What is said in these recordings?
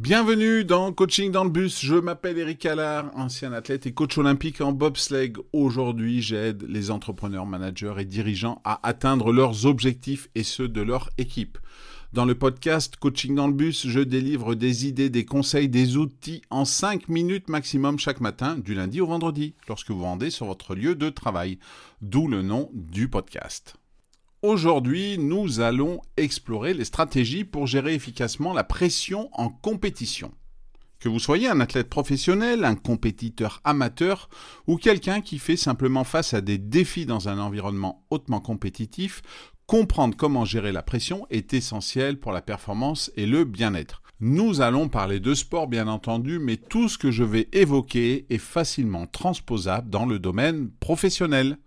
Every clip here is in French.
Bienvenue dans Coaching dans le bus. Je m'appelle Eric Allard, ancien athlète et coach olympique en bobsleigh. Aujourd'hui, j'aide les entrepreneurs, managers et dirigeants à atteindre leurs objectifs et ceux de leur équipe. Dans le podcast Coaching dans le bus, je délivre des idées, des conseils, des outils en 5 minutes maximum chaque matin, du lundi au vendredi, lorsque vous rendez sur votre lieu de travail. D'où le nom du podcast. Aujourd'hui, nous allons explorer les stratégies pour gérer efficacement la pression en compétition. Que vous soyez un athlète professionnel, un compétiteur amateur ou quelqu'un qui fait simplement face à des défis dans un environnement hautement compétitif, comprendre comment gérer la pression est essentiel pour la performance et le bien-être. Nous allons parler de sport bien entendu, mais tout ce que je vais évoquer est facilement transposable dans le domaine professionnel.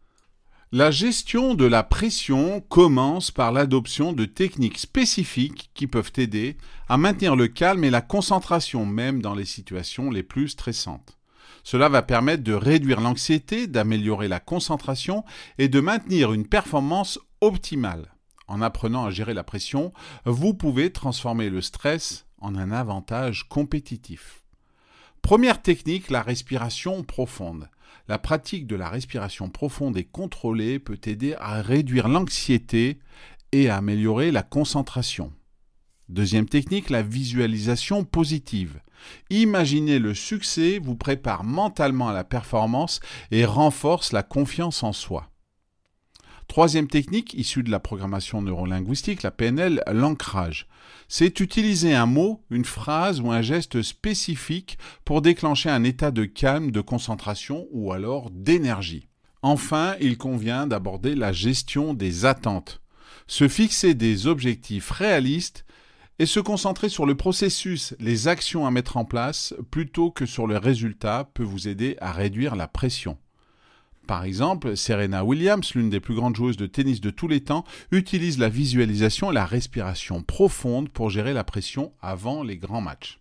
La gestion de la pression commence par l'adoption de techniques spécifiques qui peuvent aider à maintenir le calme et la concentration même dans les situations les plus stressantes. Cela va permettre de réduire l'anxiété, d'améliorer la concentration et de maintenir une performance optimale. En apprenant à gérer la pression, vous pouvez transformer le stress en un avantage compétitif. Première technique, la respiration profonde. La pratique de la respiration profonde et contrôlée peut aider à réduire l'anxiété et à améliorer la concentration. Deuxième technique, la visualisation positive. Imaginer le succès vous prépare mentalement à la performance et renforce la confiance en soi. Troisième technique, issue de la programmation neurolinguistique, la PNL, l'ancrage. C'est utiliser un mot, une phrase ou un geste spécifique pour déclencher un état de calme, de concentration ou alors d'énergie. Enfin, il convient d'aborder la gestion des attentes. Se fixer des objectifs réalistes et se concentrer sur le processus, les actions à mettre en place, plutôt que sur le résultat, peut vous aider à réduire la pression. Par exemple, Serena Williams, l'une des plus grandes joueuses de tennis de tous les temps, utilise la visualisation et la respiration profonde pour gérer la pression avant les grands matchs.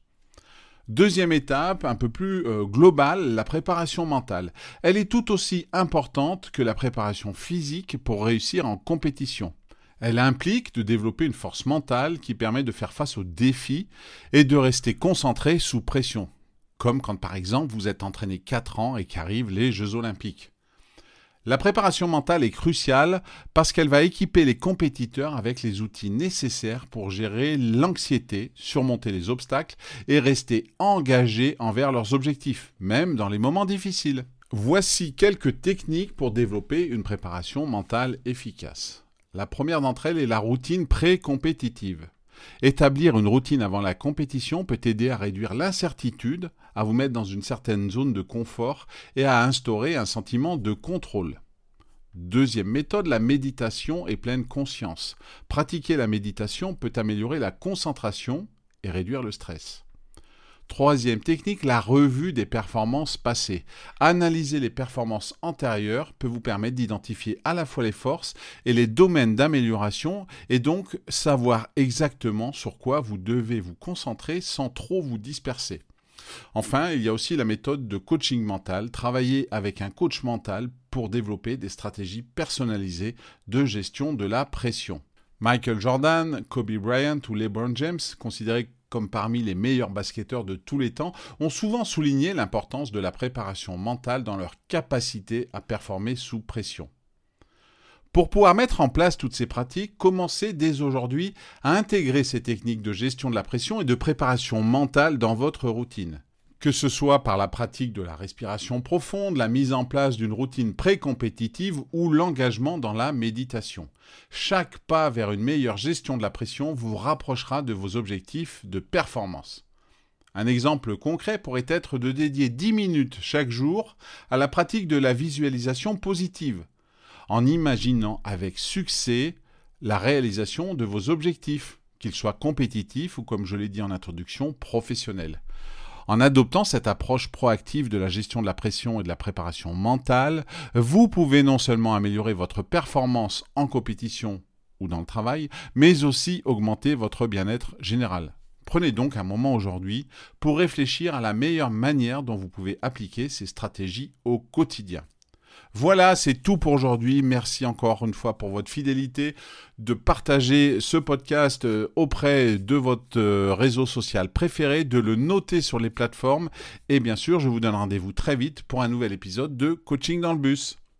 Deuxième étape, un peu plus euh, globale, la préparation mentale. Elle est tout aussi importante que la préparation physique pour réussir en compétition. Elle implique de développer une force mentale qui permet de faire face aux défis et de rester concentré sous pression, comme quand par exemple vous êtes entraîné 4 ans et qu'arrivent les Jeux olympiques. La préparation mentale est cruciale parce qu'elle va équiper les compétiteurs avec les outils nécessaires pour gérer l'anxiété, surmonter les obstacles et rester engagés envers leurs objectifs, même dans les moments difficiles. Voici quelques techniques pour développer une préparation mentale efficace. La première d'entre elles est la routine pré-compétitive. Établir une routine avant la compétition peut aider à réduire l'incertitude, à vous mettre dans une certaine zone de confort et à instaurer un sentiment de contrôle. Deuxième méthode, la méditation et pleine conscience. Pratiquer la méditation peut améliorer la concentration et réduire le stress. Troisième technique, la revue des performances passées. Analyser les performances antérieures peut vous permettre d'identifier à la fois les forces et les domaines d'amélioration et donc savoir exactement sur quoi vous devez vous concentrer sans trop vous disperser. Enfin, il y a aussi la méthode de coaching mental, travailler avec un coach mental pour développer des stratégies personnalisées de gestion de la pression. Michael Jordan, Kobe Bryant ou LeBron James, considérés comme parmi les meilleurs basketteurs de tous les temps, ont souvent souligné l'importance de la préparation mentale dans leur capacité à performer sous pression. Pour pouvoir mettre en place toutes ces pratiques, commencez dès aujourd'hui à intégrer ces techniques de gestion de la pression et de préparation mentale dans votre routine que ce soit par la pratique de la respiration profonde, la mise en place d'une routine pré-compétitive ou l'engagement dans la méditation. Chaque pas vers une meilleure gestion de la pression vous rapprochera de vos objectifs de performance. Un exemple concret pourrait être de dédier 10 minutes chaque jour à la pratique de la visualisation positive, en imaginant avec succès la réalisation de vos objectifs, qu'ils soient compétitifs ou, comme je l'ai dit en introduction, professionnels. En adoptant cette approche proactive de la gestion de la pression et de la préparation mentale, vous pouvez non seulement améliorer votre performance en compétition ou dans le travail, mais aussi augmenter votre bien-être général. Prenez donc un moment aujourd'hui pour réfléchir à la meilleure manière dont vous pouvez appliquer ces stratégies au quotidien. Voilà, c'est tout pour aujourd'hui. Merci encore une fois pour votre fidélité, de partager ce podcast euh, auprès de votre euh, réseau social préféré, de le noter sur les plateformes. Et bien sûr, je vous donne rendez-vous très vite pour un nouvel épisode de Coaching dans le bus.